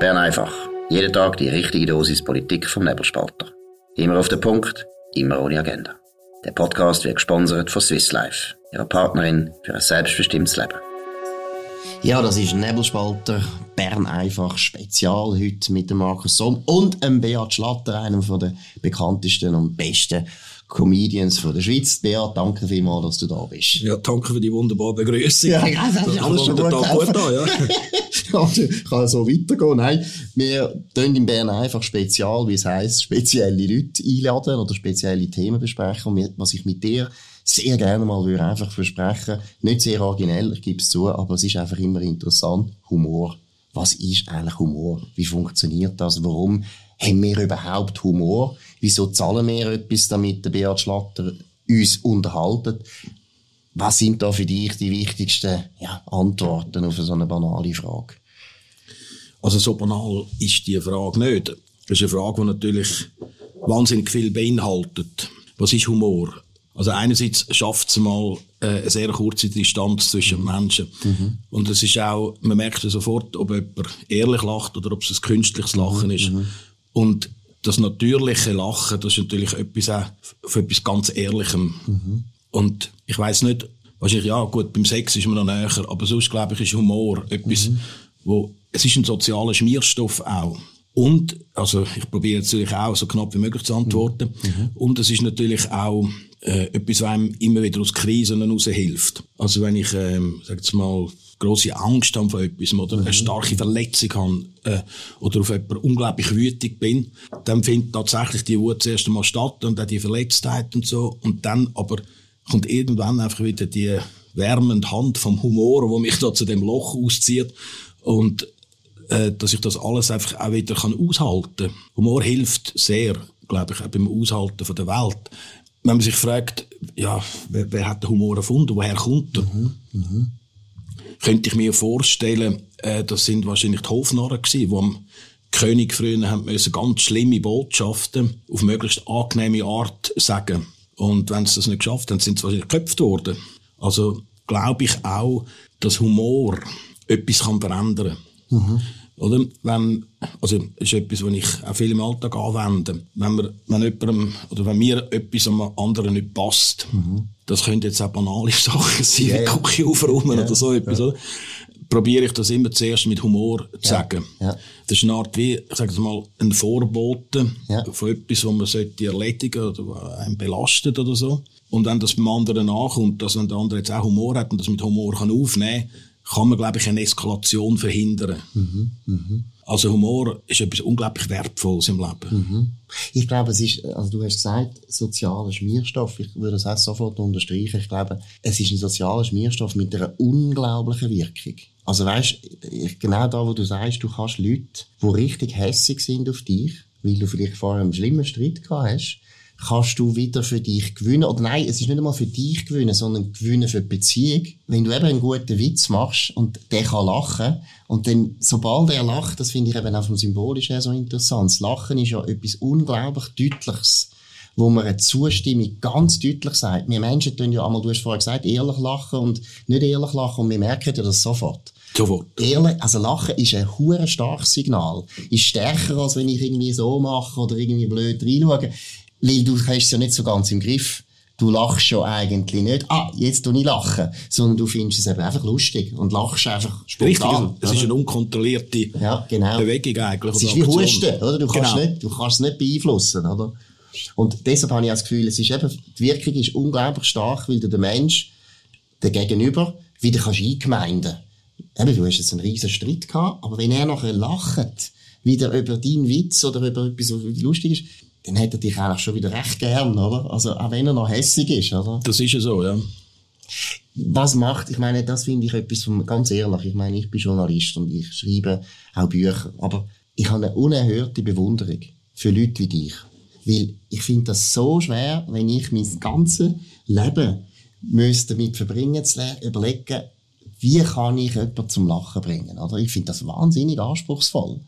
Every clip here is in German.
Bern einfach. Jeden Tag die richtige Dosis Politik vom Nebelspalter. Immer auf den Punkt, immer ohne Agenda. Der Podcast wird gesponsert von Swiss Life, ihrer Partnerin für ein selbstbestimmtes Leben. Ja, das ist Nebelspalter Bern einfach Spezial heute mit dem Markus Somm und dem Beat Schlatter, einem der bekanntesten und besten Comedians von der Schweiz. Beat, danke vielmals, dass du da bist. Ja, danke für die wunderbare Begrüßung. Ja, das ist alles schon gut, gut da, ja. also, kann so weitergehen. Nein, wir tun in Bern einfach spezial, wie es heisst, spezielle Leute einladen oder spezielle Themen besprechen. Und was ich mit dir sehr gerne mal würde einfach versprechen, nicht sehr originell, ich gebe es zu, aber es ist einfach immer interessant, Humor. Was ist eigentlich Humor? Wie funktioniert das? Warum haben wir überhaupt Humor? Wieso zahlen wir etwas, damit der Beat Schlatter uns unterhalten? Was sind da für dich die wichtigsten ja, Antworten auf so eine banale Frage? Also so banal ist die Frage nicht. Das ist eine Frage, die natürlich wahnsinnig viel beinhaltet. Was ist Humor? Also einerseits schafft es mal äh, eine sehr kurze Distanz zwischen Menschen. Mhm. Und es ist auch, man merkt sofort, ob jemand ehrlich lacht oder ob es ein künstliches Lachen mhm. ist. Und das natürliche Lachen, das ist natürlich etwas auch für etwas ganz Ehrlichem. Mhm. Und ich weiß nicht, wahrscheinlich, ja, gut, beim Sex ist man noch näher, aber sonst, glaube ich, ist Humor etwas, mhm. wo, es ist ein sozialer Schmierstoff auch. Und, also, ich probiere natürlich auch so knapp wie möglich zu antworten. Mhm. Und es ist natürlich auch, äh, etwas, was einem immer wieder aus Krisen heraus hilft. Also, wenn ich, ähm, sag jetzt mal, grosse Angst habe vor etwas oder mhm. eine starke Verletzung habe äh, oder auf jemanden unglaublich wütig bin, dann findet tatsächlich die Wut zuerst einmal statt und dann die Verletztheit und so und dann aber kommt irgendwann einfach wieder die wärmende Hand vom Humor, wo mich da zu dem Loch auszieht und äh, dass ich das alles einfach auch wieder kann aushalten. Humor hilft sehr, glaube ich, auch beim Aushalten von der Welt. Wenn man sich fragt, ja, wer, wer hat den Humor erfunden, woher kommt er? Mhm. Mhm könnte ich mir vorstellen, äh, das sind wahrscheinlich die Hofnarren gewesen, die am König früher haben müssen ganz schlimme Botschaften auf möglichst angenehme Art sagen. Und wenn sie das nicht geschafft haben, sind sie wahrscheinlich geköpft worden. Also glaube ich auch, dass Humor etwas kann verändern kann. Mhm. Oder? Wenn, also, das ist etwas, was ich auch viel im Alltag anwende. Wenn wir, wenn jemandem, oder wenn mir etwas am anderen nicht passt, mhm. das können jetzt auch banale Sachen sein, yeah. wie Küche aufräumen yeah. oder so etwas, ja. oder? Probiere ich das immer zuerst mit Humor zu sagen. Ja. Das ist eine Art wie, ich sage mal, ein Vorbote ja. von etwas, was man sollte erledigen oder was einen belastet oder so. Und wenn das beim anderen nachkommt, dass wenn der andere jetzt auch Humor hat und das mit Humor kann aufnehmen kann, kann man, glaube ich, eine Eskalation verhindern. Mhm, mh. Also Humor ist etwas unglaublich Wertvolles im Leben. Mhm. Ich glaube, es ist, also du hast gesagt, sozialer Schmierstoff. Ich würde das auch sofort unterstreichen. Ich glaube, es ist ein sozialer Schmierstoff mit einer unglaublichen Wirkung. Also weißt, genau da, wo du sagst, du kannst Leute, die richtig hässig sind auf dich, weil du vielleicht vorher einen schlimmen Streit gehabt hast, kannst du wieder für dich gewinnen. Oder nein, es ist nicht einmal für dich gewinnen, sondern gewinnen für die Beziehung. Wenn du eben einen guten Witz machst und der kann lachen, und dann, sobald er lacht, das finde ich eben auch vom Symbolisch her so interessant. Das Lachen ist ja etwas unglaublich Deutliches, wo man eine Zustimmung ganz deutlich sagt. Wir Menschen tun ja einmal, du hast vorher gesagt, ehrlich lachen und nicht ehrlich lachen, und wir merken ja das sofort. Sofort. Ehrlich, also Lachen ist ein hure starkes Signal. Ist stärker, als wenn ich irgendwie so mache oder irgendwie blöd reinschaue. Weil du hast es ja nicht so ganz im Griff. Du lachst schon eigentlich nicht, ah, jetzt tu ich lachen, sondern du findest es eben einfach lustig und lachst einfach spontan. Richtig, also, es ist eine unkontrollierte ja, genau. Bewegung eigentlich. Es ist wie Husten, oder? Du kannst, genau. nicht, du kannst es nicht beeinflussen, oder? Und deshalb habe ich das Gefühl, es ist eben, die Wirkung ist unglaublich stark, weil du den Mensch, der Gegenüber, wieder kannst eingemeinden. Eben, du hast jetzt einen riesen Streit gehabt, aber wenn er nachher lacht, wieder über deinen Witz oder über etwas, was lustig ist, dann hätte er dich eigentlich schon wieder recht gern, oder? Also, auch wenn er noch hässig ist, oder? Das ist ja so, ja. Was macht, ich meine, das finde ich etwas vom, ganz ehrlich, ich meine, ich bin Journalist und ich schreibe auch Bücher, aber ich habe eine unerhörte Bewunderung für Leute wie dich. Weil ich finde das so schwer, wenn ich mein ganzes Leben müsste damit verbringen, zu überlegen, wie kann ich jemanden zum Lachen bringen, oder? Ich finde das wahnsinnig anspruchsvoll.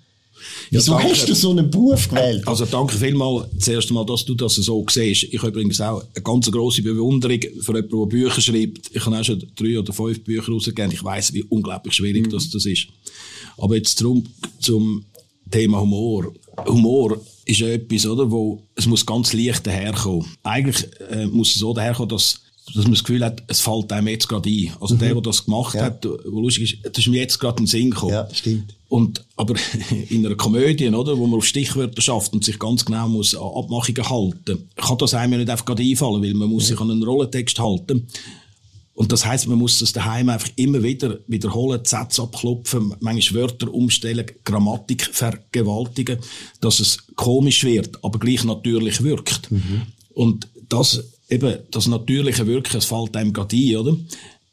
Wieso ja, hast du so einen Beruf gewählt? Also danke vielmals zuerst einmal, dass du das so siehst. Ich habe übrigens auch eine ganz grosse Bewunderung für jemanden, der Bücher schreibt. Ich habe auch schon drei oder fünf Bücher rausgegeben. Ich weiss, wie unglaublich schwierig mhm. das, das ist. Aber jetzt darum, zum Thema Humor. Humor ist ja etwas, oder, wo es muss ganz leicht daherkommen. Eigentlich äh, muss es so daherkommen, dass dass man das Gefühl hat, es fällt einem jetzt gerade ein. Also mhm. der, der das gemacht ja. hat, wo lustig ist, das ist mir jetzt gerade in den Sinn gekommen. Ja, stimmt. Und, aber in einer Komödie, oder, wo man auf Stichwörter schafft und sich ganz genau muss an Abmachungen halten, kann das einem ja nicht einfach gerade einfallen, weil man muss ja. sich an einen Rollentext halten. Und das heißt, man muss das daheim einfach immer wieder wiederholen, Sätze abklopfen, manchmal Wörter umstellen, Grammatik vergewaltigen, dass es komisch wird, aber gleich natürlich wirkt. Mhm. Und das eben das natürliche Wirken, es fällt einem gerade ein, oder?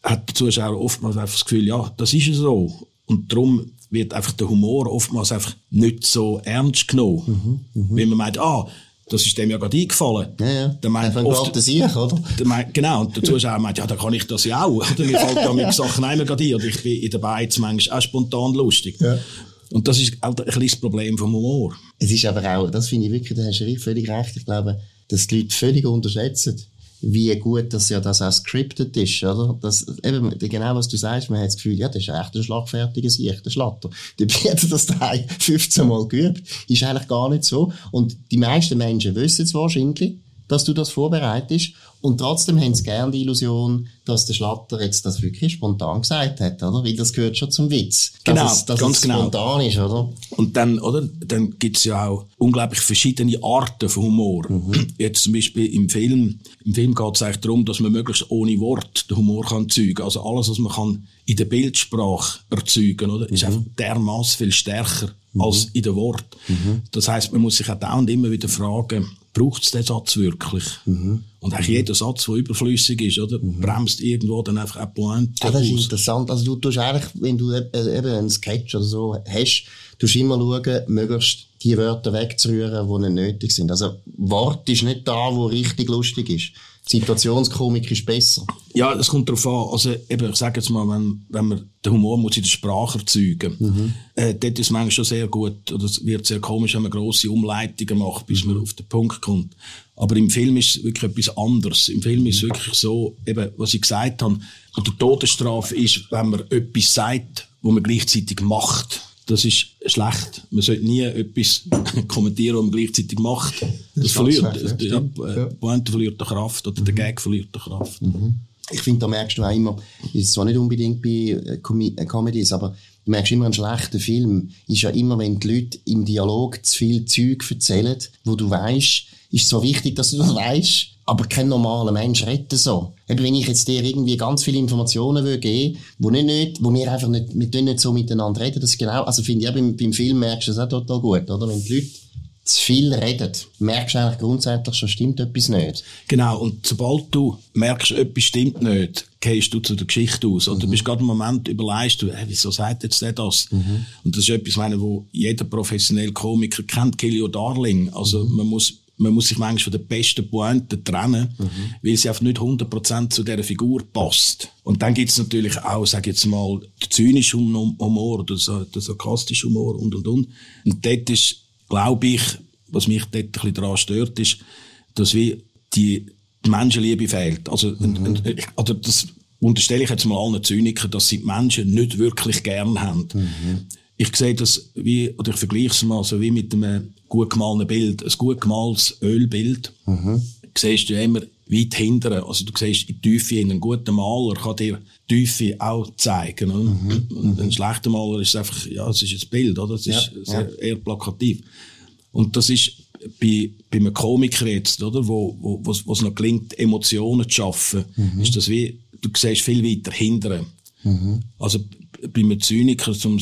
Hat der Zuschauer oftmals einfach das Gefühl, ja, das ist so. Und darum wird einfach der Humor oftmals einfach nicht so ernst genommen. Mhm, mh. Weil man meint, ah, das ist dem ja gerade eingefallen. Ja, ja. Der meint oft, das ich, oder? Der meint, genau. Und der Zuschauer meint, ja, dann kann ich das ja auch. Oder mir fällt da mit Sachen einmal gerade ein. Oder ich bin in der Beiz manchmal auch spontan lustig. Ja. Und das ist auch ein kleines Problem vom Humor. Es ist aber auch, das finde ich wirklich, da hast du völlig recht. Ich glaube, dass die Leute völlig unterschätzen, wie gut das ja das auch scripted ist, oder? Das, eben, genau was du sagst, man hat das Gefühl, ja, das ist echt ein schlagfertiger Sicht, der Schlatter. Dabei hat das daheim 15 Mal geübt. Ist eigentlich gar nicht so. Und die meisten Menschen wissen es wahrscheinlich, dass du das vorbereitest. Und trotzdem haben sie gerne die Illusion, dass der Schlatter jetzt das wirklich spontan gesagt hat, oder? Weil das gehört schon zum Witz. Genau, dass es, dass ganz es genau. spontan ist, oder? Und dann, oder? Dann gibt's ja auch unglaublich verschiedene Arten von Humor. Mhm. Jetzt zum Beispiel im Film, im Film geht's eigentlich darum, dass man möglichst ohne Wort den Humor kann zeugen. Also alles, was man kann in der Bildsprache erzeugen, oder? Mhm. Ist einfach dermaßen viel stärker mhm. als in den Wort. Mhm. Das heißt, man muss sich auch dauernd immer wieder fragen, braucht es den Satz wirklich? Mhm. Und eigentlich jeder Satz, der überflüssig ist, oder, mhm. bremst irgendwo dann einfach eine Pointe ah, Das ist aus. interessant. Also du tust eigentlich, wenn du eben einen Sketch oder so hast, tust immer schauen, möglichst die Wörter wegzurühren, die nicht nötig sind. Also Wort ist nicht da, wo richtig lustig ist. Situationskomik ist besser. Ja, das kommt darauf an. Also, eben, ich sage jetzt mal, wenn, wenn man den Humor muss in der Sprache erzeugen, mhm. äh, dort ist es manchmal schon sehr gut, oder es wird sehr komisch, wenn man grosse Umleitungen macht, bis mhm. man auf den Punkt kommt. Aber im Film ist es wirklich etwas anderes. Im Film ist es wirklich so, eben, was ich gesagt habe, die Todesstrafe ist, wenn man etwas sagt, wo man gleichzeitig macht das ist schlecht. Man sollte nie etwas kommentieren, was man gleichzeitig macht. Das, das verliert, schlecht, ja. Pointe verliert die Kraft oder mhm. der Gag verliert die Kraft. Mhm. Ich finde, da merkst du auch immer, ist zwar nicht unbedingt bei äh, Com äh, Comedies, aber du merkst immer, ein schlechter Film ist ja immer, wenn die Leute im Dialog zu viel Zeug erzählen, wo du weißt, ist so wichtig, dass du das weißt, aber kein normaler Mensch redet so. Eben, wenn ich jetzt dir irgendwie ganz viele Informationen will geben wo nicht, nicht, wo wir einfach nicht, wir nicht so miteinander reden, das ist genau, also finde ich auch beim, beim Film merkst du das auch total gut, oder? Wenn die Leute zu viel reden, merkst du eigentlich grundsätzlich schon, stimmt etwas nicht. Genau, und sobald du merkst, etwas stimmt nicht, gehst du zu der Geschichte aus. Oder mhm. du bist gerade im Moment überlegst du, hey, wieso sagt jetzt der das? Mhm. Und das ist etwas, meine, wo jeder professionelle Komiker kennt, Kill Your Darling. Also mhm. man muss man muss sich manchmal von den besten Pointen trennen, mhm. weil sie einfach nicht 100% zu dieser Figur passt. Und dann gibt's natürlich auch, sag jetzt mal, den zynischen Humor oder den sarkastischen Humor und, und, und. Und dort ist, glaube ich, was mich dort ein bisschen daran stört, ist, dass wie die, die Menschenliebe fehlt. Also, mhm. also das unterstelle ich jetzt mal allen Zynikern, dass sie die Menschen nicht wirklich gern haben. Mhm. Ich sehe das wie, oder ich vergleiche es mal so wie mit einem gut gemalten Bild. Ein gut gemaltes Ölbild. Mhm. Siehst du immer weit hinten. Also du siehst in die Tiefe hin. Ein guter Maler kann dir die Tiefe auch zeigen. Mhm. Und ein schlechter Maler ist einfach, ja, es ist ein Bild, oder? Es ist ja, ja. eher plakativ. Und das ist bei, bei einem Komiker jetzt, oder? Wo, wo, wo, es noch gelingt, Emotionen zu schaffen, mhm. ist das wie, du siehst viel weiter hinten. Mhm. Also bei einem Zyniker, um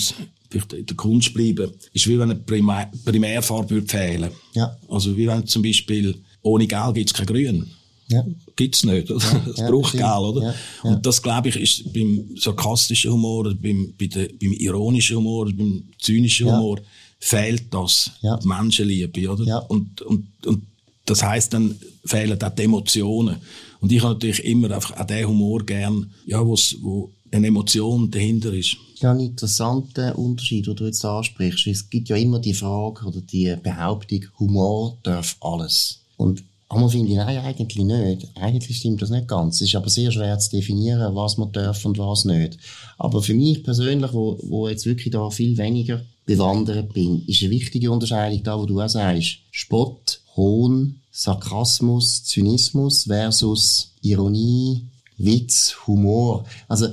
vielleicht in der Kunst bleiben, ist wie wenn eine Primär Primärfarbe würde fehlen. Ja. Also wie wenn zum Beispiel ohne Gel gibt es kein Grün. Ja. Gibt's nicht. Oder? Ja, es braucht ja, Gel, oder? Ja, ja. Und das, glaube ich, ist beim sarkastischen Humor, beim, bei der, beim ironischen Humor, beim zynischen Humor, fehlt das. Die Menschenliebe, oder? Und, und, und das heisst, dann fehlen auch die Emotionen. Und ich habe natürlich immer einfach auch den Humor gern, ja, wo's, wo eine Emotion dahinter ist. Ja, ein interessanter Unterschied, den du jetzt ansprichst. Es gibt ja immer die Frage oder die Behauptung, Humor darf alles. Und Einmal finde ich, nein, eigentlich nicht. Eigentlich stimmt das nicht ganz. Es ist aber sehr schwer zu definieren, was man darf und was nicht. Aber für mich persönlich, wo, wo jetzt wirklich da viel weniger bewandert bin, ist eine wichtige Unterscheidung da, wo du auch sagst. Spott, Hohn, Sarkasmus, Zynismus versus Ironie, Witz, Humor. Also,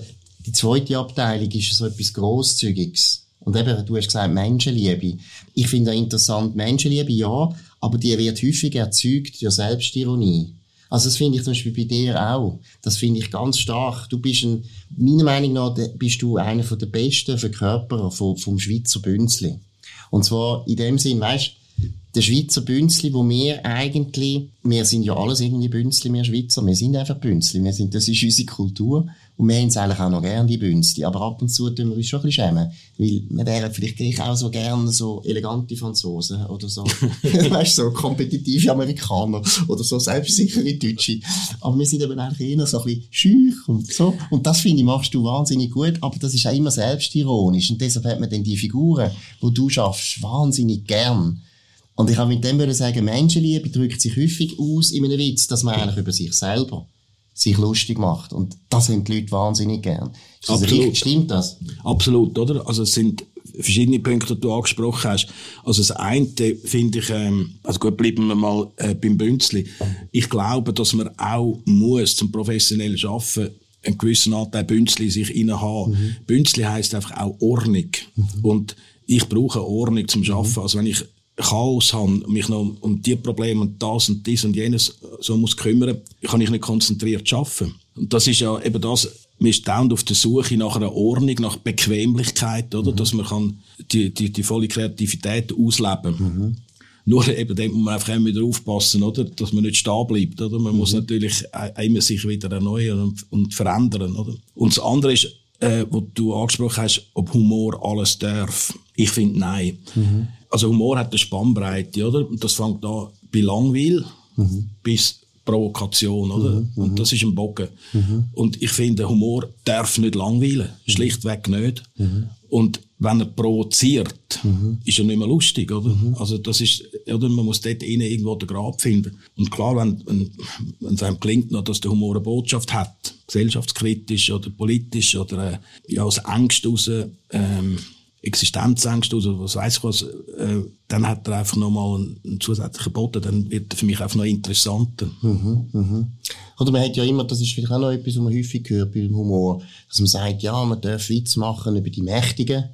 die zweite Abteilung ist so etwas Grosszügiges. Und eben, du hast gesagt, Menschenliebe. Ich finde auch interessant, Menschenliebe, ja, aber die wird häufig erzeugt durch Selbstironie. Also das finde ich zum Beispiel bei dir auch. Das finde ich ganz stark. Du bist ein, meiner Meinung nach bist du einer der besten Verkörperer vom, vom Schweizer Bünzli. Und zwar in dem Sinn, weißt, der Schweizer Bünzli, wo wir eigentlich, wir sind ja alles irgendwie Bünzli, wir Schweizer, wir sind einfach Bünzli, wir sind, das ist unsere Kultur. Und wir haben es eigentlich auch noch gerne, die Bünzli. Aber ab und zu tun wir uns schon ein bisschen schämen. Weil wir wären vielleicht gleich auch so gerne so elegante Franzosen oder so, weißt so kompetitive Amerikaner oder so selbstsichere Deutsche. Aber wir sind eben eigentlich eher so ein bisschen schüch und so. Und das finde ich, machst du wahnsinnig gut. Aber das ist auch immer selbstironisch. Und deshalb hat man dann die Figuren, die du schaffst, wahnsinnig gern. Und ich habe mit dem würde sagen, Menschenliebe drückt sich häufig aus in einem Witz, dass man eigentlich über sich selber sich lustig macht. Und das haben die Leute wahnsinnig gern. Ist das Absolut. richtig? Stimmt das? Absolut, oder? Also es sind verschiedene Punkte, die du angesprochen hast. Also das eine finde ich, ähm, also gut, bleiben wir mal äh, beim Bünzli. Ich glaube, dass man auch muss zum professionellen Arbeiten einen gewissen Anteil Bünzli sich inne haben. Mhm. Bünzli heisst einfach auch Ordnung. Mhm. Und ich brauche Ordnung zum Arbeiten. Also wenn ich Chaos habe, mich noch um, die Probleme und das und dies und jenes so muss kümmern, kann ich nicht konzentriert arbeiten. Und das ist ja eben das, man ist dauernd auf der Suche nach einer Ordnung, nach Bequemlichkeit, oder? Mhm. Dass man kann die, die, die volle Kreativität ausleben. Mhm. Nur eben, da muss man einfach immer wieder aufpassen, oder? Dass man nicht stehen bleibt, oder? Man mhm. muss natürlich immer sich wieder erneuern und, und verändern, oder? Und das andere ist, äh, wo du angesprochen hast, ob Humor alles darf. Ich finde, nein. Mhm. Also Humor hat eine Spannbreite, oder? Und das fängt an bei Langweil mhm. bis Provokation, oder? Mhm, und mhm. das ist ein Bogen. Mhm. Und ich finde, Humor darf nicht langweilen. Mhm. Schlichtweg nicht. Mhm. Und wenn er provoziert, ist er nicht mehr lustig, oder? Also das ist, oder? Man muss dort innen irgendwo den Grab finden. Und klar, wenn, wenn, wenn es einem gelingt, noch, dass der Humor eine Botschaft hat, gesellschaftskritisch oder politisch oder, äh, ja, aus Angst raus, ähm, Existenzängste oder was weiß ich was, äh, dann hat er einfach nochmal einen, zusätzlichen Boden, dann wird er für mich einfach noch interessanter. Mhm, mhm. Oder man hat ja immer, das ist vielleicht auch noch etwas, was man häufig hört beim Humor, dass man sagt, ja, man darf Witz machen über die Mächtigen,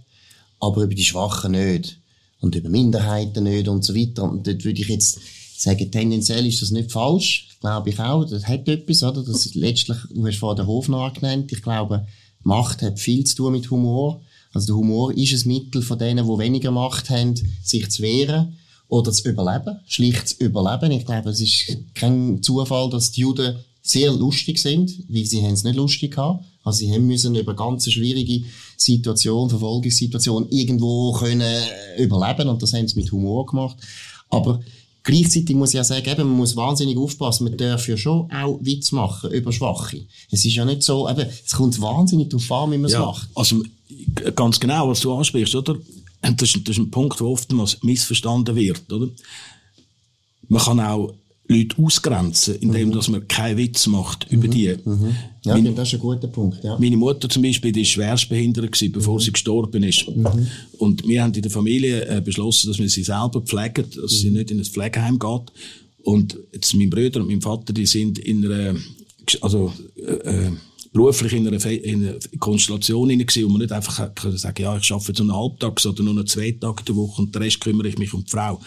aber über die Schwachen nicht. Und über Minderheiten nicht und so weiter. Und dort würde ich jetzt sagen, tendenziell ist das nicht falsch. Glaube ich auch. Das hat etwas, oder? Das ist letztlich, du hast vorhin den Hofnarr genannt. Ich glaube, Macht hat viel zu tun mit Humor. Also der Humor ist ein Mittel von denen, die weniger Macht haben, sich zu wehren oder zu überleben, schlicht zu überleben. Ich glaube, es ist kein Zufall, dass die Juden sehr lustig sind, weil sie haben es nicht lustig gehabt. Also sie haben müssen über ganz schwierige Situation, Verfolgungssituation irgendwo können überleben und das haben sie mit Humor gemacht. Aber Gleichzeitig muss ich ja sagen, eben, man muss wahnsinnig aufpassen. Man darf ja schon auch Witz machen über Schwache. Es ist ja nicht so, eben, es kommt wahnsinnig darauf an, wie man es ja, macht. Also, ganz genau, was du ansprichst, oder? Das ist, das ist ein Punkt, der oftmals missverstanden wird, oder? Man kann auch Leute ausgrenzen, indem mhm. dass man keinen Witz macht über mhm. die. Mhm. Ja, meine, das ist ein guter Punkt. Ja. Meine Mutter zum Beispiel, die ist schwerstbehindert gewesen, bevor mhm. sie gestorben ist. Mhm. Und wir haben in der Familie äh, beschlossen, dass wir sie selber pflegen, dass sie mhm. nicht in ein Pflegeheim geht. Und jetzt mein Bruder und mein Vater, die sind in einer, also äh, äh beruflich in einer, in einer Konstellation hinein gewesen, wo man nicht einfach können sagen, ja, ich arbeite jetzt einen Halbtag oder nur noch zwei Tage der Woche und den Rest kümmere ich mich um die Frau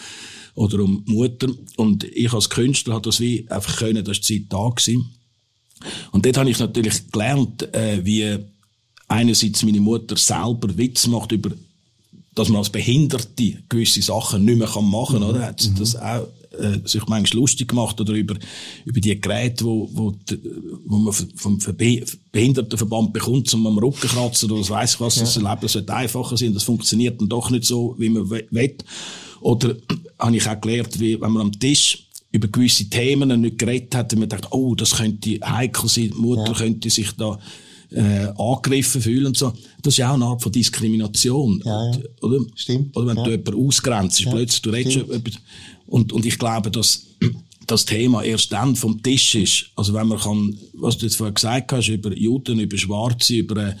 oder um die Mutter. Und ich als Künstler habe das wie einfach können, dass die Zeit da gewesen. Und dort habe ich natürlich gelernt, äh, wie einerseits meine Mutter selber Witz macht über, dass man als Behinderte gewisse Sachen nicht mehr machen kann, oder? Hat sie mhm. das auch äh, sich manchmal lustig gemacht oder über, über die Geräte, wo, wo, wo man vom Behindertenverband bekommt, um am Rücken kratzen oder was weiss ich was, ja. das Leben sollte einfacher sein, das funktioniert dann doch nicht so, wie man will. Oder habe ich auch gelernt, wie, wenn man am Tisch über gewisse Themen nicht geredet hat, und man dachte, oh, das könnte heikel sein, die Mutter ja. könnte sich da äh, angegriffen fühlen und so. Das ist ja auch eine Art von Diskrimination. Ja, ja. Oder? Stimmt. Oder wenn ja. du jemanden ausgrenzt, ja. plötzlich, du redest über, und, und ich glaube, dass das Thema erst dann vom Tisch ist. Also wenn man kann, was du jetzt vorher gesagt hast, über Juden, über Schwarze, über, äh,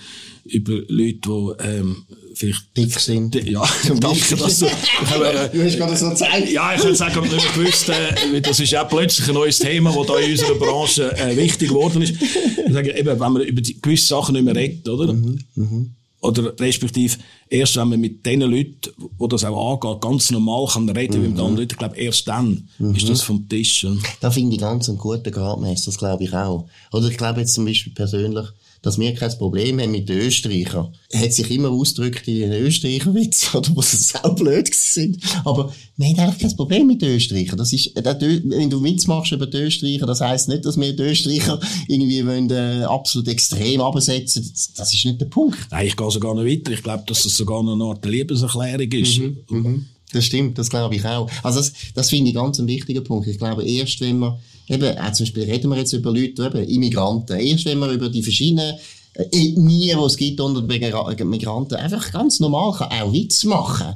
über Leute, die ähm, vielleicht dick sind. Ja, danke, dass du... Äh, du hast gerade so gezeigt. Ja, ich könnte sagen, ich nicht gewusst, äh, das ist auch plötzlich ein neues Thema, das da in unserer Branche äh, wichtig geworden ist. Ich sage, eben, wenn man über die gewisse Sachen nicht mehr redet, oder? Mhm, mh. Oder respektive, erst wenn man mit den Leuten, wo das auch angeht, ganz normal kann reden mhm. mit anderen Leuten, ich glaube, erst dann mhm. ist das vom Tisch. Da finde ich ganz einen guten Gradmesser, das glaube ich auch. Oder ich glaube jetzt zum Beispiel persönlich, dass wir kein Problem haben mit den Österreichern. Hat sich immer ausgedrückt in den Österreicher-Witz, oder, wo sie sau blöd sind. Aber wir haben eigentlich kein Problem mit den Österreichern. Das ist, wenn du Witz machst über die Österreicher, das heisst nicht, dass wir die Österreicher irgendwie wollen, äh, absolut extrem absetzen. Das ist nicht der Punkt. Nein, ich gehe sogar noch weiter. Ich glaube, dass das sogar noch eine Art Liebeserklärung ist. Mhm, mhm. Das stimmt, das glaube ich auch. Also das, das finde ich ganz ein wichtiger Punkt. Ich glaube, erst wenn wir eben, auch zum Beispiel reden wir jetzt über Leute, eben Immigranten. Erst wenn wir über die verschiedenen äh, Ethnien, die es gibt unter den Migranten, einfach ganz normal kann auch Witz machen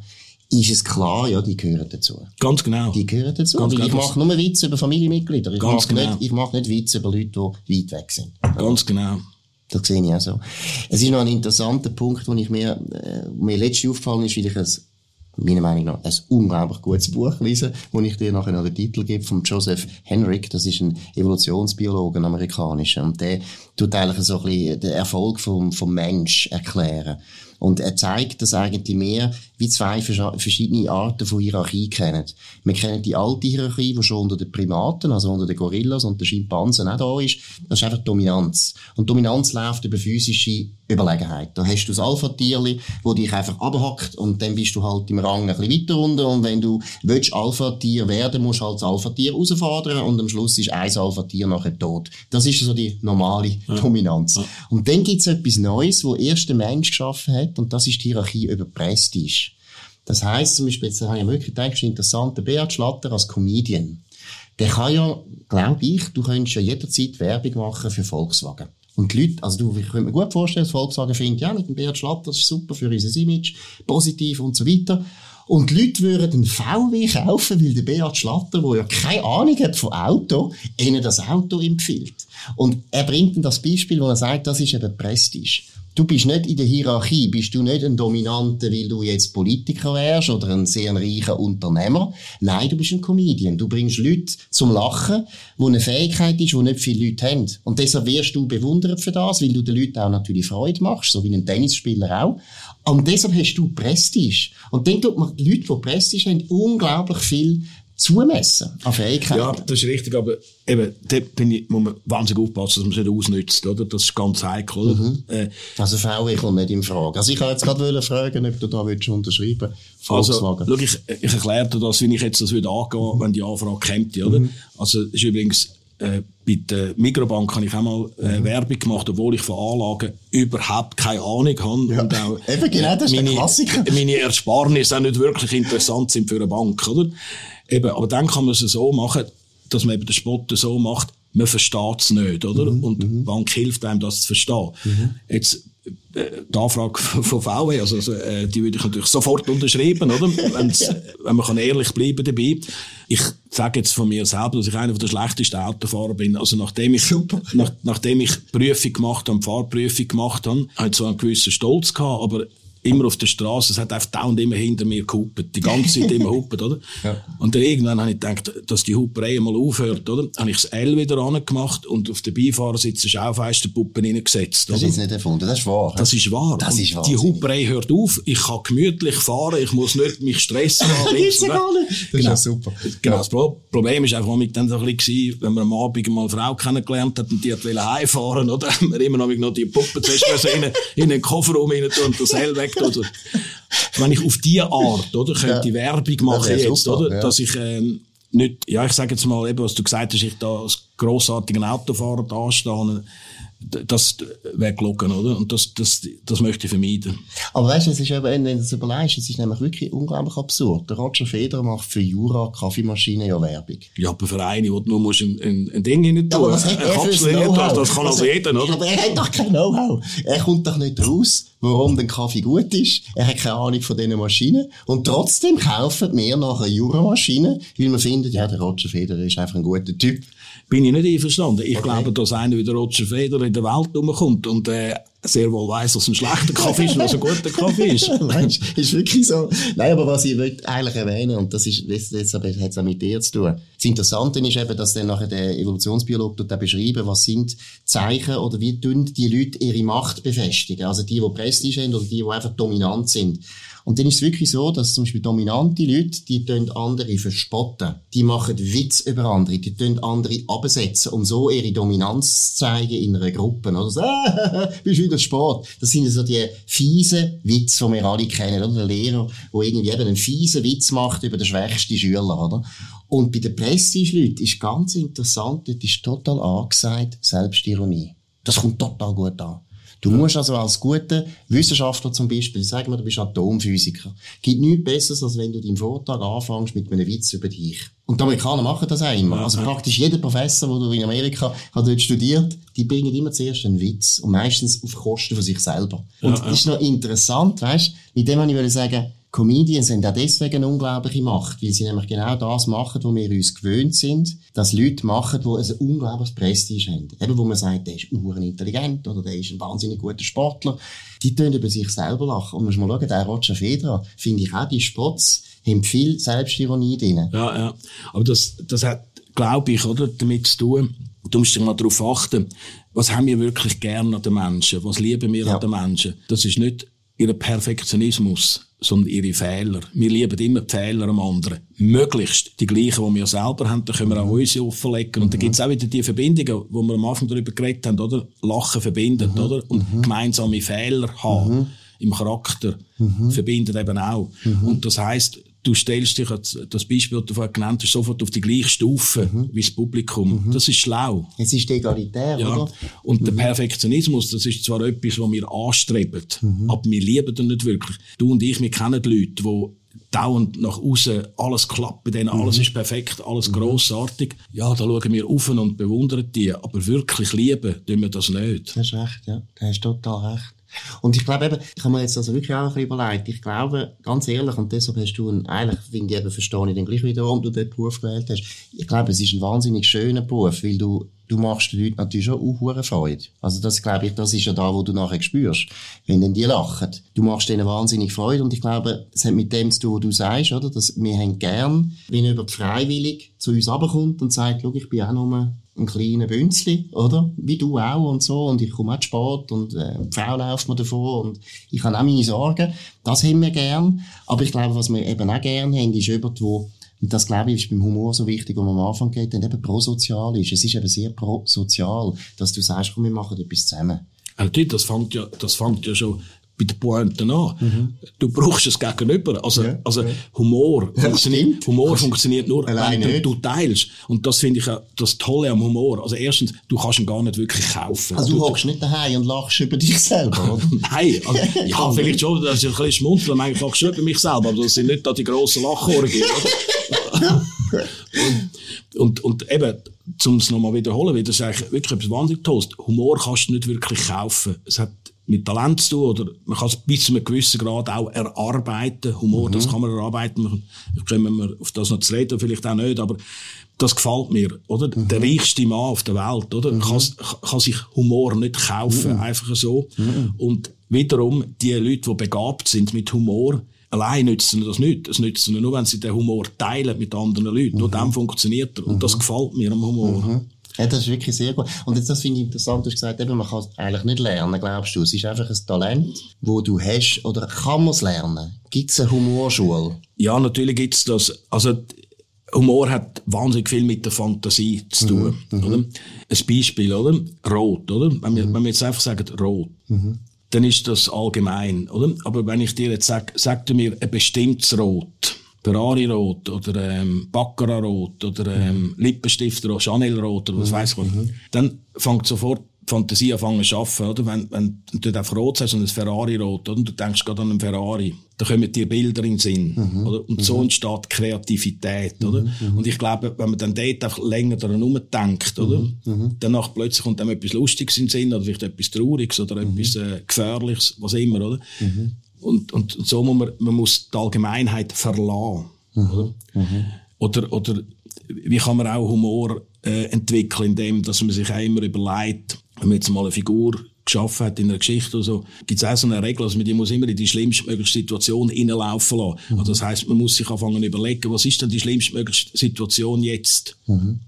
ist es klar, ja, die gehören dazu. Ganz genau. Die gehören dazu. Ganz ich mache nur Witze über Familienmitglieder. Ich mache genau. nicht, ich mache nicht Witze über Leute, die weit weg sind. Ganz genau. Das sehe ich auch so. Es ist noch ein interessanter Punkt, wo ich mir, äh, mir letztens aufgefallen ist, weil ich es meiner Meinung nach ein unglaublich gutes Buch lesen, wo ich dir nachher noch den Titel gebe, von Joseph Henrik. Das ist ein Evolutionsbiologe, ein amerikanischer. Und der tut eigentlich so ein bisschen den Erfolg vom, vom Mensch erklären. Und er zeigt, dass eigentlich mehr wie zwei verschiedene Arten von Hierarchie kennen. Wir kennen die alte Hierarchie, die schon unter den Primaten, also unter den Gorillas und den Schimpansen auch da ist. Das ist einfach Dominanz. Und Dominanz läuft über physische Überlegenheit. Da hast du das Alpha-Tierli, wo dich einfach abhackt und dann bist du halt im Rang ein bisschen weiter runter und wenn du willst Alpha-Tier werden, musst du halt das Alpha-Tier herausfordern und am Schluss ist ein Alpha-Tier nachher tot. Das ist so die normale ja. Dominanz. Ja. Und dann gibt's etwas Neues, wo erst der Mensch geschaffen hat und das ist die Hierarchie über Prestige. Das heisst zum Beispiel, jetzt habe ich wirklich gedacht, ist interessant, der Beat Schlatter als Comedian. Der kann ja, glaube ich, du könntest ja jederzeit Werbung machen für Volkswagen. Und die Leute, also du, ich könnte mir gut vorstellen, dass Volkswagen findet, ja, mit dem Beat Schlatter, das ist super für unser Image, positiv und so weiter. Und die Leute würden einen VW kaufen, weil der Beat Schlatter, der ja keine Ahnung hat von Auto, ihnen das Auto empfiehlt. Und er bringt dann das Beispiel, wo er sagt, das ist eben Prestige. Du bist nicht in der Hierarchie, bist du nicht ein Dominanter, weil du jetzt Politiker wärst oder ein sehr reicher Unternehmer. Nein, du bist ein Comedian. Du bringst Leute zum Lachen, wo eine Fähigkeit ist, die nicht viele Leute haben. Und deshalb wirst du bewundert für das, weil du den Leuten auch natürlich Freude machst, so wie ein Tennisspieler auch. Und deshalb hast du Prestige. Und dann tut man die Leute, die Prestige haben, unglaublich viel zumessen an Fähigkeiten. Ja, das ist richtig, aber eben, da bin ich, muss man wahnsinnig aufpassen, dass man es nicht ausnützt, oder? Das ist ganz heikel, oder? Mhm. Äh, also VW kommt nicht in Frage. Also ich wollte jetzt gerade fragen, ob du da willst unterschreiben Also, schau, ich, ich erkläre dir das, wie ich jetzt das würde angehen, mhm. wenn die Anfrage kommt, oder? Mhm. Also, ist übrigens, äh, bei der Mikrobank habe ich auch mal äh, mhm. Werbung gemacht, obwohl ich von Anlagen überhaupt keine Ahnung habe. Ja. Und auch, Eben genau, das ist meine, Klassiker. Meine Ersparnisse auch nicht wirklich interessant sind für eine Bank, oder? Eben, aber dann kann man es so machen, dass man eben den Spot so macht, man versteht es nicht, oder? Mhm, und die Bank hilft einem, das zu verstehen. Mhm. Jetzt, äh, die Anfrage von VW, also, also äh, die würde ich natürlich sofort unterschreiben, oder? Wenn man kann ehrlich bleiben dabei. Ich sage jetzt von mir selber, dass ich einer der schlechtesten Autofahrer bin. Also nachdem ich, nach, nachdem ich Prüfung gemacht habe, Fahrprüfung gemacht habe, habe ich zwar einen gewissen Stolz gehabt, aber immer auf der Straße, es hat einfach dauernd immer hinter mir gehupet, die ganze Zeit immer hupet, oder? Ja. Und dann irgendwann habe ich gedacht, dass die Huperei mal aufhört, oder? Habe ich das L wieder angemacht und auf den Beifahrersitz eine Schaufensterpuppe reingesetzt. Das ist nicht erfunden, das ist wahr. Das ist wahr. Das ist wahr. Die Huperei hört auf, ich kann gemütlich fahren, ich muss nicht mich stressen. das ist Das genau. ist super. Genau, das Problem ist einfach mit dann so ein bisschen, wenn man am Abend mal eine Frau kennengelernt hat und die hat heimfahren, oder? Haben wir immer noch die Puppe zuerst in, in den Kofferraum rein tun und das L weg oder wenn ich auf diese Art, oder, könnte ja. Werbung machen jetzt, super, oder, ja. dass ich, ähm, nicht, ja, ich sage jetzt mal eben, was du gesagt hast, ich da als grossartigen Autofahrer dastehen, das wäre gelogen, oder? Und das, das, das möchte ich vermeiden. Aber weißt du, es ist eben, wenn du das überlegst, es ist nämlich wirklich unglaublich absurd. Der Roger Federer macht für Jura Kaffeemaschine ja Werbung. Ja, aber für eine, wo du nur musst ein, ein, ein Ding rein tun. Ja, aber was hat er für Know-how? Das, das kann also jeder, oder? Aber er hat doch kein Know-how. Er kommt doch nicht raus, warum der Kaffee gut ist. Er hat keine Ahnung von diesen Maschinen. Und trotzdem kaufen wir nachher Jura-Maschinen, weil wir finden, ja, der Roger Federer ist einfach ein guter Typ bin ich nicht einverstanden. Ich okay. glaube, dass einer wie der Roger Federer in der Welt rumkommt und äh, sehr wohl weiss, was ein schlechter Kaffee ist und was ein guter Kaffee ist. Meinst, ist wirklich so. Nein, aber was ich eigentlich erwähnen, und das ist, das, das hat es auch mit dir zu tun. Das Interessante ist eben, dass dann nachher der Evolutionsbiologe dort beschreiben, was sind Zeichen oder wie tun die Leute ihre Macht befestigen. Also die, die Prestige haben oder die, die einfach dominant sind. Und dann ist es wirklich so, dass zum Beispiel dominante Leute, die tun andere verspotten. Die machen Witz über andere. Die tun andere absetzen, um so ihre Dominanz zu zeigen in einer Gruppe. Oder so, ah, bist wieder Sport. Das sind so die fiesen Witze, die wir alle kennen, oder? Der Lehrer, der irgendwie eben einen fiesen Witz macht über den schwächsten Schüler, oder? Und bei den Prestige-Leuten ist ganz interessant, dort ist total angesagt Selbstironie. Das kommt total gut an. Du musst also als guter Wissenschaftler zum Beispiel, sagen wir, du bist Atomphysiker, gibt nichts Besseres, als wenn du deinen Vortrag anfängst mit einem Witz über dich. Und die Amerikaner machen das auch immer. Also praktisch jeder Professor, der du in Amerika hat dort studiert, die bringen immer zuerst einen Witz. Und meistens auf Kosten von sich selber. Und das ist noch interessant, weißt, mit dem ich sagen, Comedians haben auch deswegen eine unglaubliche Macht, weil sie nämlich genau das machen, wo wir uns gewöhnt sind, dass Leute machen, die ein unglaubliches Prestige haben. Eben, wo man sagt, der ist intelligent oder der ist ein wahnsinnig guter Sportler. Die tun über sich selber lachen. Und man muss mal schauen, der Roger Federer, finde ich auch, die Spots haben viel Selbstironie drin. Ja, ja. Aber das, das hat, glaube ich, oder, damit zu tun, du musst dich mal darauf achten, was haben wir wirklich gerne an den Menschen? Was lieben wir ja. an den Menschen? Das ist nicht ihr Perfektionismus sondern ihre Fehler. Wir lieben immer die Fehler am anderen. Möglichst die gleichen, die wir selber haben, da können wir auch mhm. unsere offenlegen. Und mhm. da gibt es auch wieder die Verbindungen, wo wir am Anfang darüber geredet haben, oder? Lachen verbindet, mhm. oder? Und mhm. gemeinsame Fehler haben mhm. im Charakter mhm. verbindet eben auch. Und das heißt, du stellst dich, das Beispiel, das du vorhin genannt hast, sofort auf die gleiche Stufe mhm. wie das Publikum. Mhm. Das ist schlau. Es ist egalitär, ja. oder? Und mhm. der Perfektionismus, das ist zwar etwas, was wir anstreben, mhm. aber wir lieben den nicht wirklich. Du und ich, wir kennen Leute, die dauernd nach außen alles klappt bei denen, alles mhm. ist perfekt, alles mhm. grossartig. Ja, da schauen wir auf und bewundern die, aber wirklich lieben tun wir das nicht. Du hast recht, ja. Du hast total recht. Und ich glaube eben, ich habe mir jetzt also wirklich auch ein bisschen überlegt, ich glaube, ganz ehrlich, und deshalb hast du, einen, eigentlich finde ich eben, verstehe ich dann gleich wieder, warum du den Beruf gewählt hast. Ich glaube, es ist ein wahnsinnig schöner Beruf, weil du, du machst den Leuten natürlich schon auch Freude. Also das, glaube ich, das ist ja da, wo du nachher spürst, wenn dann die lachen. Du machst denen wahnsinnig Freude und ich glaube, es hat mit dem zu tun, was du sagst, oder? Dass wir haben gern, wenn jemand freiwillig zu uns runterkommt und sagt, schau, ich bin auch nur ein kleiner Bünzli, oder? Wie du auch und so. Und ich komme auch zu spät und äh, die Frau läuft mir davor und ich habe auch meine Sorgen. Das haben wir gern. Aber ich glaube, was wir eben auch gern haben, ist jemand, wo und das, glaube ich, ist beim Humor so wichtig, wo man am Anfang geht, dann eben prosozial ist. Es ist eben sehr prosozial, dass du sagst, komm, wir machen etwas zusammen. Also, das fängt ja, das fängt ja schon bei den Pointen an. Mhm. Du brauchst es gegenüber. Also, ja, also ja. Humor, funktioniert, Humor funktioniert nur, wenn du, du, teilst. Und das finde ich ja das Tolle am Humor. Also erstens, du kannst ihn gar nicht wirklich kaufen. Also du hockst nicht daheim und lachst über dich selber, oder? Nein, also, ja, vielleicht schon, das ist ein bisschen schmunzeln, manchmal lachst du über mich selber, aber das sind nicht da die grossen Lachorgien, und, und, und eben, um es nochmal wiederholen, weil das ist eigentlich wirklich etwas wahnsinnig Tolles. Humor kannst du nicht wirklich kaufen. Es hat mit Talent zu tun oder man kann es bis zu einem gewissen Grad auch erarbeiten. Humor, mhm. das kann man erarbeiten. Ich komme wir auf das noch zu reden, vielleicht auch nicht, aber das gefällt mir, oder? Mhm. Der reichste Mann auf der Welt, oder? Mhm. Kann, kann sich Humor nicht kaufen, mhm. einfach so. Mhm. Und wiederum, die Leute, die begabt sind mit Humor, allein nützen das nicht. Es nützt nur, wenn sie den Humor teilen mit anderen Leuten. Nur mhm. dann funktioniert er. Und das gefällt mir am Humor. Ja, das ist wirklich sehr gut. Und jetzt, das finde ich interessant, du hast gesagt, eben, man kann es eigentlich nicht lernen, glaubst du? Es ist einfach ein Talent, wo du hast, oder kann man es lernen? Gibt es eine Humorschule? Ja, natürlich gibt es das. Also, Humor hat wahnsinnig viel mit der Fantasie zu tun, mhm, mhm. oder? Ein Beispiel, oder? Rot, oder? Wenn wir, mhm. wenn wir jetzt einfach sagen, rot. Mhm. Dann ist das allgemein, oder? Aber wenn ich dir jetzt sage, sag du mir ein bestimmtes Rot, Ferrari-Rot oder ähm, Baccarat-Rot oder ähm, Lippenstift-Rot, Chanel-Rot oder was weiß ich was, dann fängt sofort die Fantasie anfangen zu arbeiten, oder? Wenn, wenn du einfach rot hast und ein Ferrari-Rot, oder? Und du denkst gerade an einen Ferrari, da kommen dir Bilder in den Sinn, oder? Und so entsteht Kreativität, oder? Und ich glaube, wenn man dann dort einfach länger daran umdenkt, oder? Danach plötzlich kommt einem etwas Lustiges in den Sinn, oder vielleicht etwas Trauriges, oder etwas äh, Gefährliches, was immer, oder? Und, und, und so muss man, man muss die Allgemeinheit verlassen, oder? Oder, oder wie kann man auch Humor äh, entwickeln, indem dass man sich auch immer überlegt, wenn man jetzt mal eine Figur geschaffen hat in einer Geschichte oder so, gibt es auch so eine Regel, also man muss immer in die schlimmstmögliche Situation reinlaufen lassen. Mhm. Also das heisst, man muss sich anfangen überlegen, was ist denn die schlimmstmögliche Situation jetzt? Mhm.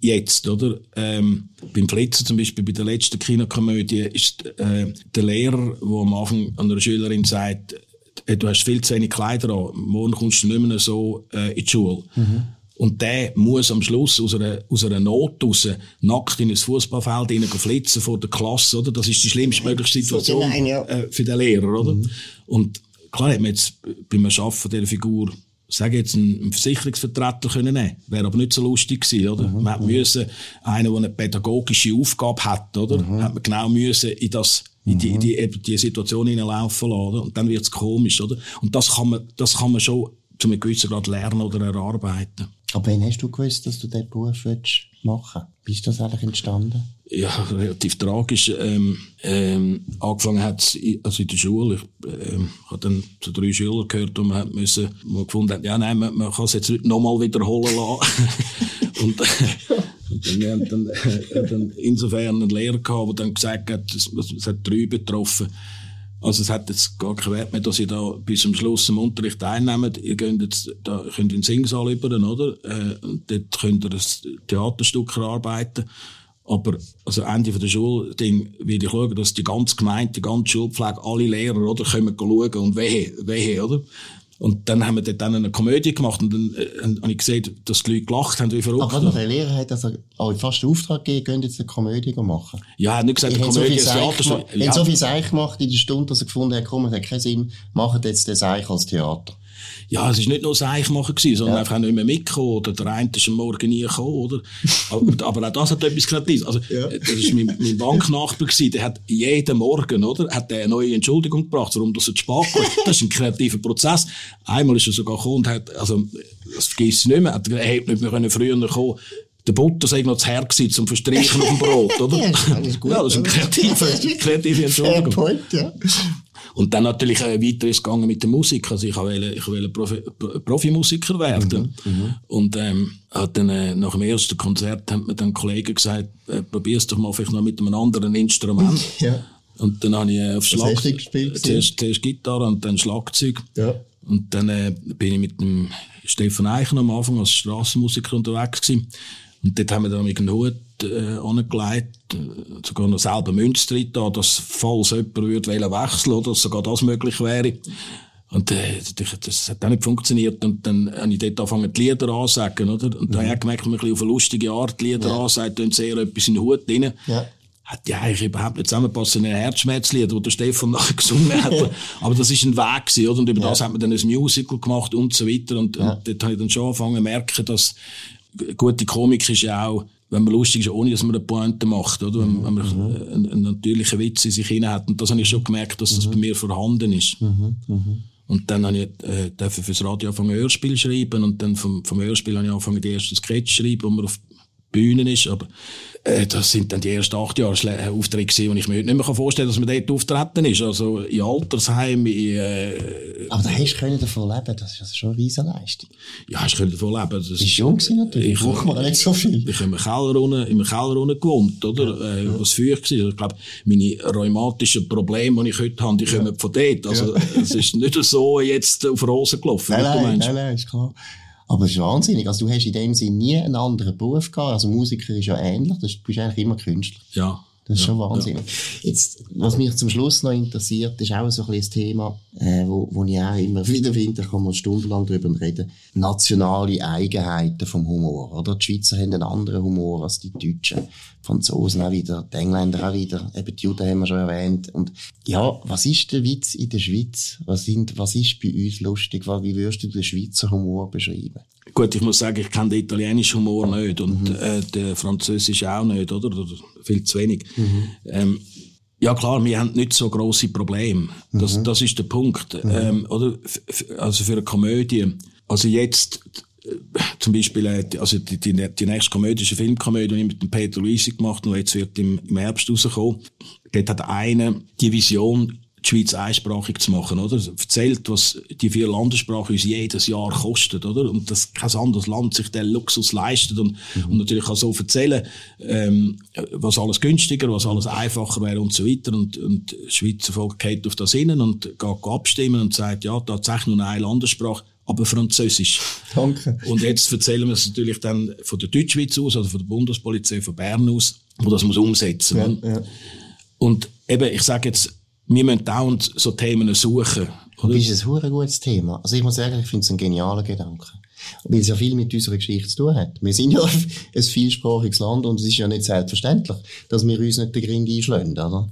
Jetzt, oder? Ähm, beim Flitzer zum Beispiel, bei der letzten Kinokomödie, ist äh, der Lehrer, der am Anfang an einer Schülerin sagt, äh, du hast viel zu wenig Kleider an, morgen kommst du nicht mehr so äh, in die Schule. Und der muss am Schluss aus einer, aus einer Not raus nackt in ein Fußballfeld rein flitzen vor der Klasse, oder? Das ist die schlimmstmögliche Situation äh, für den Lehrer, oder? Und klar hat man jetzt beim Erschaffen dieser Figur sage jetzt, einen Versicherungsvertreter können nehmen. Wäre aber nicht so lustig gewesen, oder? Man hat müssen, einen, der eine pädagogische Aufgabe hat, oder? Hat man genau müssen in das, in die, in die, eben die Situation hineinlaufen lassen, oder? Und dann wird's komisch, oder? Und das kann man, das kann man schon zu einem gewissen Grad lernen oder erarbeiten. Aber wann hast du gewusst, dass du diesen Beruf willst machen Wie ist das eigentlich entstanden? Ja, relativ tragisch. Ähm, ähm, angefangen hat also in der Schule. Ich ähm, habe dann zu drei Schülern gehört, und man hat müssen, man gefunden hat, ja, nein, man, man kann es jetzt nicht nochmal wiederholen lassen. und, und dann, wir haben dann, äh, dann insofern einen Lehrer gehabt, der dann gesagt hat, es, es hat drei betroffen. Also es hat jetzt gar keinen Wert mehr, dass ihr da bis zum Schluss im Unterricht teilnehmt. Ihr könnt jetzt, da könnt in den Singsaal über, oder? Äh, dort könnt ihr ein Theaterstück erarbeiten. Aber, also Ende von der Schule, Ding, will ich schauen, dass die ganze Gemeinde, die ganze Schulpflege, alle Lehrer, oder, kommen schauen und wehe, wehe, oder? Und dann haben wir dort dann eine Komödie gemacht und dann äh, habe ich gesehen, dass die Leute gelacht haben, wie verrückt. Aber warte, der Lehrer hat also euch fast den Auftrag gegeben, könnt jetzt eine Komödie machen. ja, er hat nicht gesagt, eine so Komödie viel ist Theaterstück. gemacht, ja. so viel Seich gemacht in der Stunde, dass er gefunden hat, komm, es hat keinen Sinn, macht jetzt den Seich als Theater. Ja, es ist nicht nur Seich machen gewesen, sondern einfach auch nicht mehr mitgekommen, oder der eine ist am Morgen nie gekommen, oder? aber, aber auch das hat etwas Kreatives. Also, äh, das ist mein, mein Banknachbar gewesen, der hat jeden Morgen, oder? Hat der eine neue Entschuldigung gebracht, warum das so spät kommt. Das ist ein kreativer Prozess. Einmal ist er sogar gekommen und hat, also, das vergisst ich nicht mehr, hat, er hätte nicht mehr können früher kommen der Butter sei noch zu her gewesen zum Verstreichen auf dem Brot, oder? Ja, das ist gut, ja, das ist eine kreative, kreative Entschuldigung. Point, ja. Und dann natürlich äh, weiter ist gegangen mit der Musik. Also ich wollte, ich Profi, Pro- Profimusiker werden. Und ähm, hat dann, äh, nach dem ersten Konzert haben mir dann Kollegen gesagt, äh, probier's doch mal vielleicht noch mit einem anderen Instrument. Ja. Und dann habe ich äh, auf Schlag... äh, zuerst, zuerst Gitarre und dann Schlagzeug. Ja. Und dann äh, bin ich mit dem Stefan Eichen am Anfang als Strassenmusiker unterwegs gewesen. Und dort haben wir dann mit einem Hut äh, angelegt, äh, sogar noch selber drin da, dass falls jemand würde wechseln oder dass sogar das möglich wäre. Und äh, das, das hat auch nicht funktioniert. Und dann habe ich dort angefangen, die Lieder anzusagen, oder? Und dann habe ich gemerkt, dass man ein bisschen auf eine lustige Art die Lieder ansagt, und sehr etwas in den Hut drin. Ja. Hat ja eigentlich überhaupt nicht zusammenpasst in ein Herzschmerzlied, wo der Stefan nachher gesungen hat. Aber das ist ein Weg gewesen, oder? Und über das hat man dann ein Musical gemacht und so weiter. Und, und dort habe ich dann schon angefangen zu merken, dass gute Komik ist ja auch, wenn man lustig ist, ohne dass man eine Pointe macht, oder? Wenn, wenn man einen, einen natürlichen Witz in sich hinein hat. Und das habe ich schon gemerkt, dass das bei mir vorhanden ist. Und dann habe ich äh, fürs Radio anfangen Hörspiel schreiben und dann vom, vom Hörspiel habe ich angefangen die ersten Sketch zu schreiben, wo man auf Bühnen ist, aber äh, das sind dann die ersten acht Jahre Schle- äh, Aufträge gewesen, und ich mir heute nicht mehr vorstellen kann, dass man dort auftreten ist. Also in Altersheim, in, äh, Aber da hast du davon leben, das ist also schon eine Riesenleistung. ja, ich könnte davon leben. Das Du bist jung gewesen natürlich, Ich- braucht man nicht so viel. Ich habe im Keller unten, im Keller unten gewohnt, oder? Äh, was für ich war. Ich glaube, meine rheumatischen Probleme, die ich heute habe, die kommen von dort. Also, es ist nicht so jetzt auf Rosen gelaufen, Nein, du nein, nein, nein, ist klar. Aber es ist wahnsinnig. Also du hast in dem Sinne nie einen anderen Beruf gehabt. Also Musiker ist ja ähnlich. Du bist eigentlich immer Künstler. Ja. Das ist schon wahnsinnig. Jetzt, was mich zum Schluss noch interessiert, ist auch so ein das Thema, äh, wo, wo ich auch immer wieder finde, da kann man stundenlang drüber reden, nationale Eigenheiten vom Humor, oder? Die Schweizer haben einen anderen Humor als die Deutschen, die Franzosen auch wieder, die Engländer auch wieder, eben die Juden haben wir schon erwähnt. Und ja, was ist der Witz in der Schweiz? Was, sind, was ist bei uns lustig? Wie würdest du den Schweizer Humor beschreiben? Gut, ich muss sagen, ich kenne den italienischen Humor nicht und mhm. äh, den französischen auch nicht, oder? oder viel zu wenig. Mhm. Ähm, ja klar, wir haben nicht so große Probleme. Das, mhm. das ist der Punkt. Mhm. Ähm, oder? Also für eine Komödie. Also jetzt, äh, zum Beispiel, äh, also die, die, die nächste eine Filmkomödie, die ich mit dem Peter Luisi gemacht habe, jetzt wird im, im Herbst rauskommen. Dort hat eine die Vision, die Schweiz einsprachig zu machen, oder? Erzählt, was die vier Landessprachen uns jedes Jahr kosten, oder? Und dass kein anderes Land sich den Luxus leistet und, mhm. und natürlich auch so erzählen, ähm, was alles günstiger, was alles einfacher wäre und so weiter. Und, und das Schweizer Volk geht auf das hin und geht abstimmen und sagt, ja, tatsächlich nur eine Landessprache aber Französisch. Danke. Und jetzt erzählen wir es natürlich dann von der Deutschschweiz aus, also von der Bundespolizei von Bern aus, wo das muss umsetzen. Ja, ja. Und eben, ich sage jetzt, wir müssen dauernd so Themen suchen. Oder? Das ist ein gutes Thema. Also ich muss sagen, ich finde es ein genialer Gedanke. Weil es ja viel mit unserer Geschichte zu tun hat. Wir sind ja ein vielsprachiges Land und es ist ja nicht selbstverständlich, dass wir uns nicht den Grind einschlagen, oder?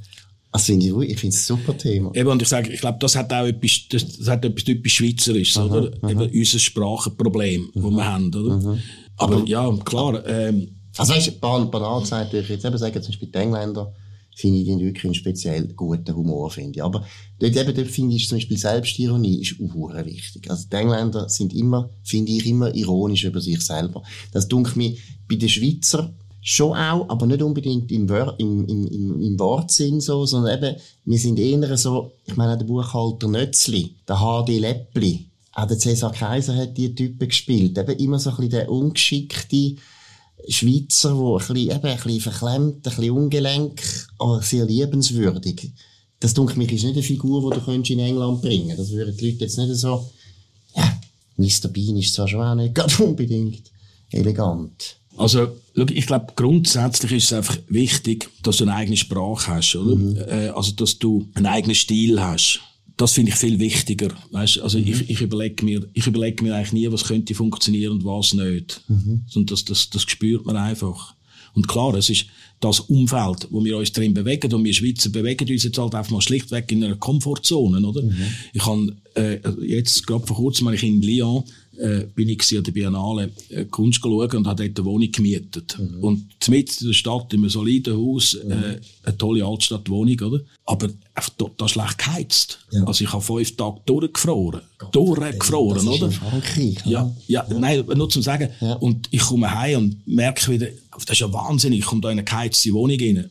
Also finde ich, ich finde es ein super Thema. Eben, und ich sage, ich glaube, das hat auch etwas, das, das hat etwas typisch Schweizerisches, aha, oder? Aha. Eben unser Sprachenproblem, das wir haben, oder? Aber, Aber ja, klar, ähm, Also weißt du, banal gesagt, würde ich jetzt eben sagen, zum Beispiel die Engländer, finde ich den wirklich einen speziell guten Humor, finde ich. Aber dort eben, dort finde ich zum Beispiel Selbstironie ist auch wichtig. Also die Engländer sind immer, finde ich, immer ironisch über sich selber. Das dunkelt mir bei den Schweizer schon auch, aber nicht unbedingt im, Wör im, im, im, im Wortsinn so, sondern eben, wir sind eher so, ich meine, der Buchhalter Nötzli, der HD Läppli, auch der Cäsar Kaiser hat die Typen gespielt. Eben immer so ein bisschen der ungeschickte, Schweizer, der ein bisschen, eben, ein bisschen verklemmt, ein bisschen ungelenk, aber sehr liebenswürdig. Das, denke ich, ist nicht eine Figur, die du in England bringen. Das würden die Leute jetzt nicht so, ja, Mr. Bean ist zwar schon auch nicht ganz unbedingt elegant. Also, ich glaube, grundsätzlich ist es einfach wichtig, dass du eine eigene Sprache hast, oder? Mhm. Äh, also, dass du einen eigenen Stil hast das finde ich viel wichtiger. Weißt, also mhm. ich, ich überlege mir, ich überlege mir eigentlich nie, was könnte funktionieren und was nicht. Mhm. Und das, das, das spürt man einfach. Und klar, es ist das Umfeld, wo wir uns drin bewegen, und wir Schweizer bewegen uns jetzt halt einfach mal schlichtweg in einer Komfortzone, oder? Mhm. Ich habe äh, jetzt gerade vor kurzem, ich in Lyon äh, bin ich an der Biennale äh, Kunst schauen und habe dort eine Wohnung gemietet. Mhm. Und mitten in der Stadt, in einem soliden Haus, mhm. äh, eine tolle Altstadtwohnung, oder? Aber einfach total schlecht geheizt. Ja. Also ich habe fünf Tage durchgefroren. Gott, durchgefroren, das oder? Frankreich, ja, ja, ja, nein, nur zum Sagen. Ja. Und ich komme heim und merke wieder, das ist ja wahnsinnig, ich komme da in eine geheizte Wohnung rein.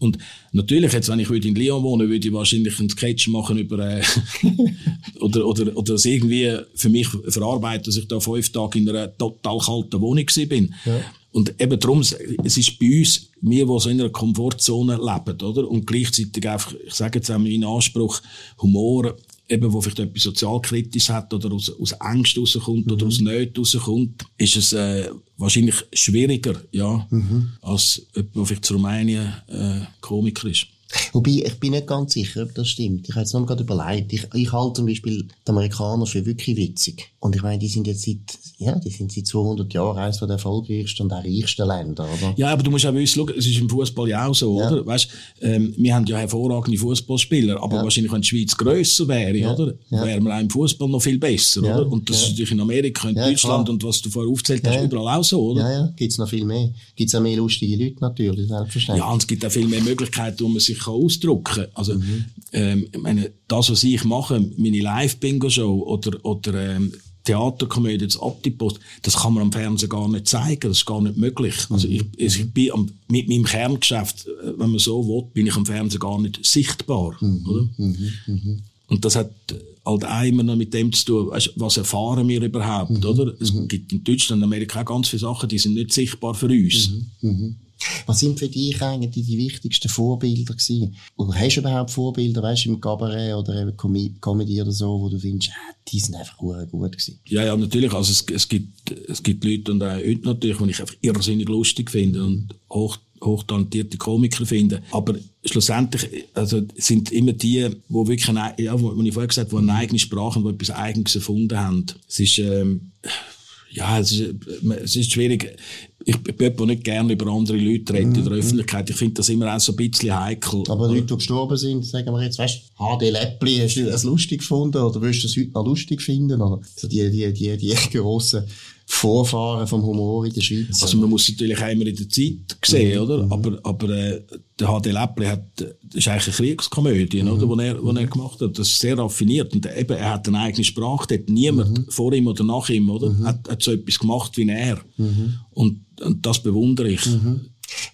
Und natürlich, jetzt, wenn ich in Lyon wohne, würde ich wahrscheinlich einen Sketch machen über, äh, oder, oder, oder das irgendwie für mich verarbeiten, dass ich da fünf Tage in einer total kalten Wohnung bin. Ja. Und eben darum, es ist bei uns, wir, die so in einer Komfortzone leben, oder? Und gleichzeitig einfach, ich sage jetzt auch meinen Anspruch, Humor, eben, wo vielleicht etwas sozialkritisch hat oder aus, aus Angst rauskommt mhm. oder aus Nöten rauskommt, ist es äh, wahrscheinlich schwieriger, ja, mhm. als jemand, der vielleicht zu Rumänien äh, Komiker ist. Wobei, ich bin nicht ganz sicher, ob das stimmt. Ich habe jetzt noch gerade überlegt. Ich, ich halte zum Beispiel die Amerikaner für wirklich witzig. Und ich meine, die sind jetzt seit, ja, die sind seit 200 Jahren eines der erfolgreichsten und auch reichsten Länder, oder? Ja, aber du musst auch wissen, es ist im Fußball ja auch so, ja. oder? Weißt, ähm, wir haben ja hervorragende Fußballspieler, aber ja. wahrscheinlich, wenn die Schweiz grösser wäre, ja. oder? Wären wir auch im Fußball noch viel besser, oder? Und das ist natürlich in Amerika, in Deutschland klar. und was du vorher aufgezählt hast, überall auch so, oder? Ja, ja, gibt's noch viel mehr. Gibt's auch mehr lustige Leute natürlich, selbstverständlich. Ja, und es gibt auch viel mehr Möglichkeiten, man sich kann ausdrücken kann. Also, mhm. ähm, ich meine, das, was ich mache, meine Live-Bingo-Show oder, oder ähm, Theaterkomödie, das Optipost, das kann man am Fernsehen gar nicht zeigen, das ist gar nicht möglich. Also ich, mhm. ich bin am, mit meinem Kerngeschäft, äh, wenn man so will, bin ich am Fernsehen gar nicht sichtbar. Mhm. Oder? Mhm. mhm. Und das hat halt immer noch mit dem zu tun, weißt, was erfahren wir überhaupt, mhm. oder? Es mhm. gibt in Deutschland und Amerika auch ganz viele Sachen, die sind nicht sichtbar für uns. Was sind für dich eigentlich die wichtigsten Vorbilder gewesen? Oder hast du überhaupt Vorbilder, weißt im Cabaret oder eben Com Comedy oder so, wo du findest, ah, die sind einfach gut gewesen? Ja, ja, natürlich. Also es, es gibt, es gibt Leute und auch heute natürlich, die ich einfach irrsinnig lustig finde und hoch, hochtalentierte Komiker finden. Aber schlussendlich also sind immer die, wo wirklich, eine, ja, wo, wo ich vorher gesagt habe, die eine eigene Sprache und etwas Eigenes erfunden haben. Es ist, ähm, ja, es ist, es ist schwierig. Ich bin jemand, nicht gerne über andere Leute redet in der mhm. Öffentlichkeit. Ich finde das immer auch so ein bisschen heikel. Aber Leute, die gestorben sind, sagen wir jetzt, weißt HD Läppli, hast du das lustig gefunden oder willst du das heute noch lustig finden? Oder so die, die, die, die grossen Vorfahren vom Humor in der Schweiz. Also man muss natürlich immer in der Zeit sehen, mhm. oder? Mhm. Aber, aber äh, der HD Läppli hat, das ist eigentlich eine Kriegskomödie, mhm. oder? Die er, wo er gemacht hat. Das ist sehr raffiniert. Und eben, er hat eine eigene Sprache. Dort niemand mhm. vor ihm oder nach ihm, oder? Mhm. Hat, hat so etwas gemacht wie er. Mhm. Und, und das bewundere ich.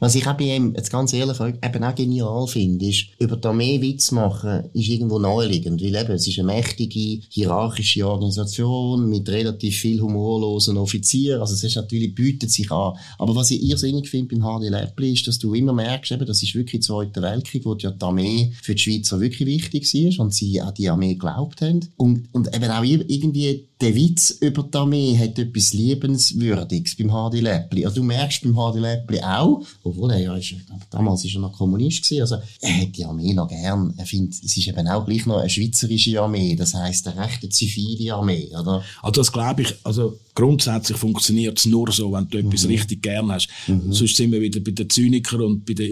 Was ich auch bei ihm, jetzt ganz ehrlich, eben auch genial finde, ist, über die Armee Witz machen, ist irgendwo naheliegend. Weil eben, es ist eine mächtige, hierarchische Organisation mit relativ viel humorlosen Offizieren. Also es ist natürlich, bietet sich an. Aber was ich irrsinnig finde beim HD Läppli, ist, dass du immer merkst, eben, das ist wirklich der Zweite Weltkrieg, wo ja die Armee für die Schweizer wirklich wichtig war und sie an die Armee geglaubt haben. Und, und eben auch irgendwie der Witz über die Armee hat etwas Liebenswürdiges beim Hardy Läppli. Also du merkst beim Hardy Läppli auch, obwohl er ja ist, damals ist er noch Kommunist gewesen, also er hat die Armee noch gern. Er findet, es ist eben auch gleich noch eine schweizerische Armee, das heisst eine rechte zivile Armee, oder? Also das glaube ich, also grundsätzlich funktioniert es nur so, wenn du mhm. etwas richtig gern hast. Mhm. Sonst sind wir wieder bei den Zynikern und bei der,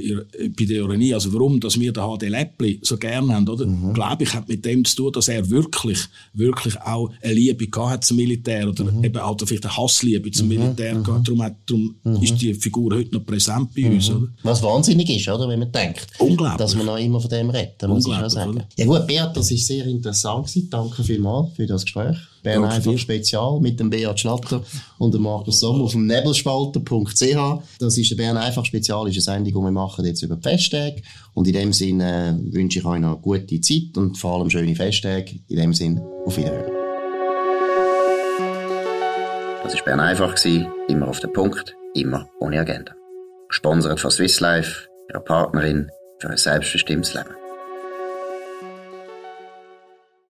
bei der Ironie. Also warum, dass wir den HD Läppli so gern haben, oder? Mhm. Glaube ich, hat mit dem zu tun, dass er wirklich, wirklich auch eine Liebe gehabt zum Militär oder mhm. eben auch vielleicht eine Hassliebe zum mhm. Militär mhm. gehabt. Darum, hat, darum mhm. ist die Figur heute noch präsent bei uns, oder? Was wahnsinnig ist, oder? Wenn man denkt. Unglaublich. Dass man noch immer von dem redet, muss ich schon sagen. Oder? Ja gut, Beat, das ist sehr interessant gewesen. Danke vielmals für das Gespräch. Bern einfach Spezial mit dem Beat Schlatter und dem Markus Sommer auf dem nebelspalter.ch. Das ist ein Bern einfach Spezial, ist eine Sendung, die wir machen jetzt über die Festtage. Und in dem Sinne äh, wünsche ich euch noch eine gute Zeit und vor allem schöne Festtage. In dem Sinne, auf Wiederhören. Das war Bern einfach, immer auf den Punkt, immer ohne Agenda. Gesponsert von Swiss Life, ihrer Partnerin für ein selbstbestimmtes Leben.